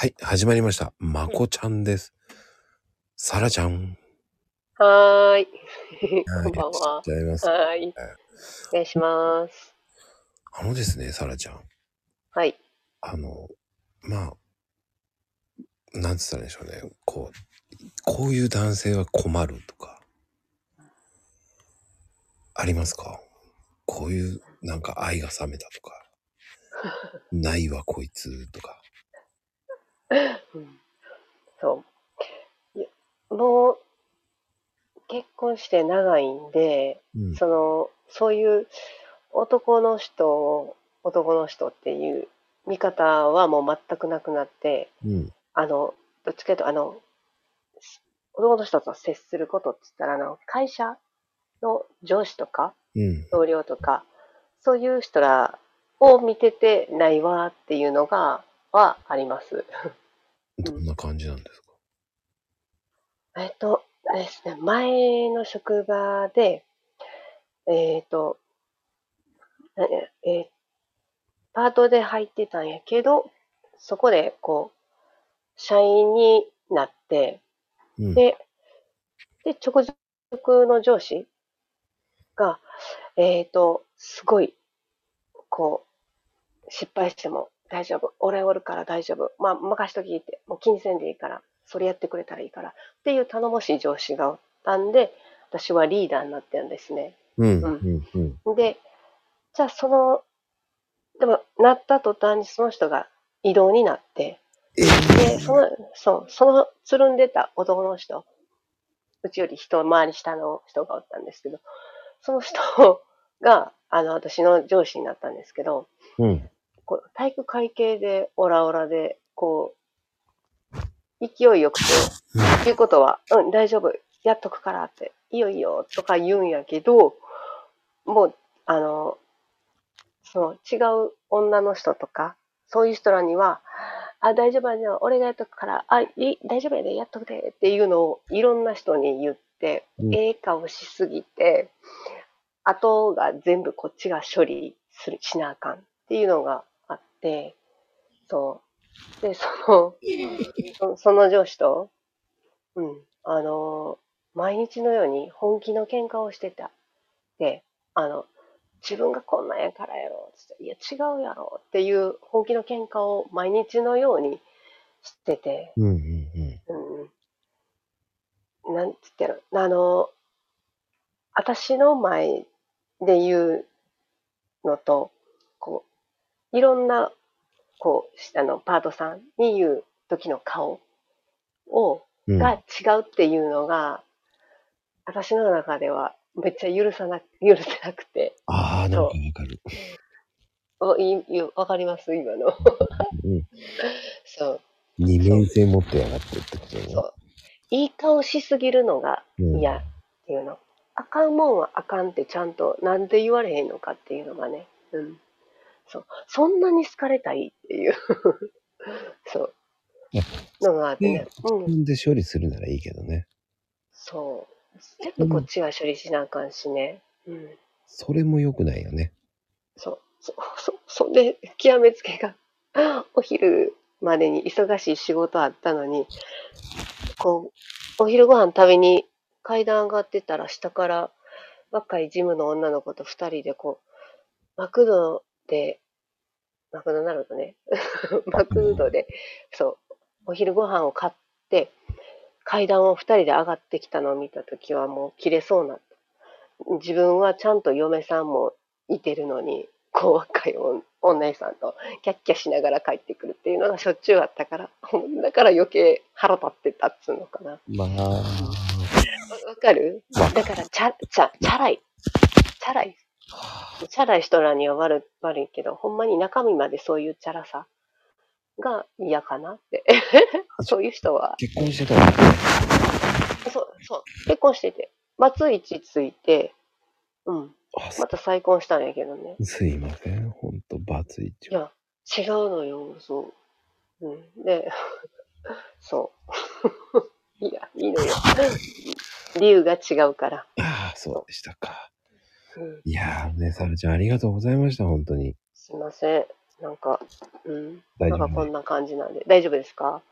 はい、始まりました。まこちゃんです。さらちゃん。はーい。はいこんばんは。じゃあやります。はーい。お願いします。あのですね、さらちゃん。はい。あの、まあ、なんつったらいいんでしょうね。こう、こういう男性は困るとか、ありますか？こういう、なんか愛が冷めたとか、ないわこいつとか。うんそう。もう、結婚して長いんで、うん。その、そういう男の人を、男の人っていう見方はもう全くなくなって、うん。あの、どっちかというと、あの、男の人と接することって言ったら、あの、会社の上司とか、うん。同僚とか、そういう人らを見ててないわっていうのが、はあります。どんな感じなんですか？えっと、あれですね、前の職場で、えっと、なえーパートで入ってたんやけど、そこでこう、社員になって、うん。で、で、直属の上司が、えっ、と、すごい、こう、失敗しても大丈夫。俺おるから大丈夫。まあ、任しときって、もう気にせんでいいから、それやってくれたらいいから。っていう頼もしい上司がおったんで、私はリーダーになってるんですね。うん。ううん。うん。で、じゃあその、でも、なった途端にその人が異動になって、えで、その、そう、そのつるんでた男の人、うちより一回り下の人がおったんですけど、その人が、あの、私の上司になったんですけど、うん。こう体育会系でオラオラで、こう、勢いよくて、言うことは、うん、大丈夫、やっとくからって、いいよいいよ、とか言うんやけど、もう、あの、その違う女の人とか、そういう人らには、あ、大丈夫やな、俺がやっとくから、あ、いい大丈夫やで、やっとくで、っていうのをいろんな人に言って、うん。ええ顔しすぎて、後が全部こっちが処理する、しなあかんっていうのがあって、そう。で、その、そその上司と、うん、あの、毎日のように本気の喧嘩をしてた。で、あの、自分がこんなんやからやろ、つって、いや違うやろっていう本気の喧嘩を毎日のようにしてて、うん。うん。うんうん、なんつってるあの、私の前で言うのと、いろんな、こう、あの、パートさんに言う時の顔を、うん。が違うっていうのが、私の中ではめっちゃ許さな、許せなくて、ああ、なんかわかる。おいいわかります今の。うん。そう。二面性持ってやがってってことね。そう。いい顔しすぎるのがうん嫌っていうの。あかんもんはあかんってちゃんとなんで言われへんのかっていうのがね。うん。そう。そんなに好かれたいっていう。そういや。のがあってね。うん。自分で処理するならいいけどね。そう。全部こっちが処理しなあかんしね。うん。それも良くないよね。そう。そ、そ、そんで、極めつけが、お昼までに忙しい仕事あったのに、こう、お昼ご飯食べに階段上がってたら下から若いジムの女の子と二人でこう、マクドで、マクドナルドね、マクドで、そう、お昼ご飯を買って、階段を二人で上がってきたのを見たときはもう切れそうにな。自分はちゃんと嫁さんもいてるのに、こう若いおお姉さんとキャッキャしながら帰ってくるっていうのがしょっちゅうあったから、だから余計腹立ってたっつうのかな。まあ、わわかる？だから、チャ、チャ、チャラい。チャラい。チャラい人らには悪い悪いけど、ほんまに中身までそういうチャラさが嫌かなって。そういう人は、結婚してた。そう、そう、結婚してて、松市ついて、うん、また再婚したんやけどね。すいません。ほんと、バツイチい。や、違うのよ、そう。うん、で、そう。いや、いいのよ。理由が違うから。ああ、そうでしたか。うん、いやーね、サルちゃんありがとうございました、本当に。すいません。なんか、うん。なんかこんな感じなんで。大丈夫ですか？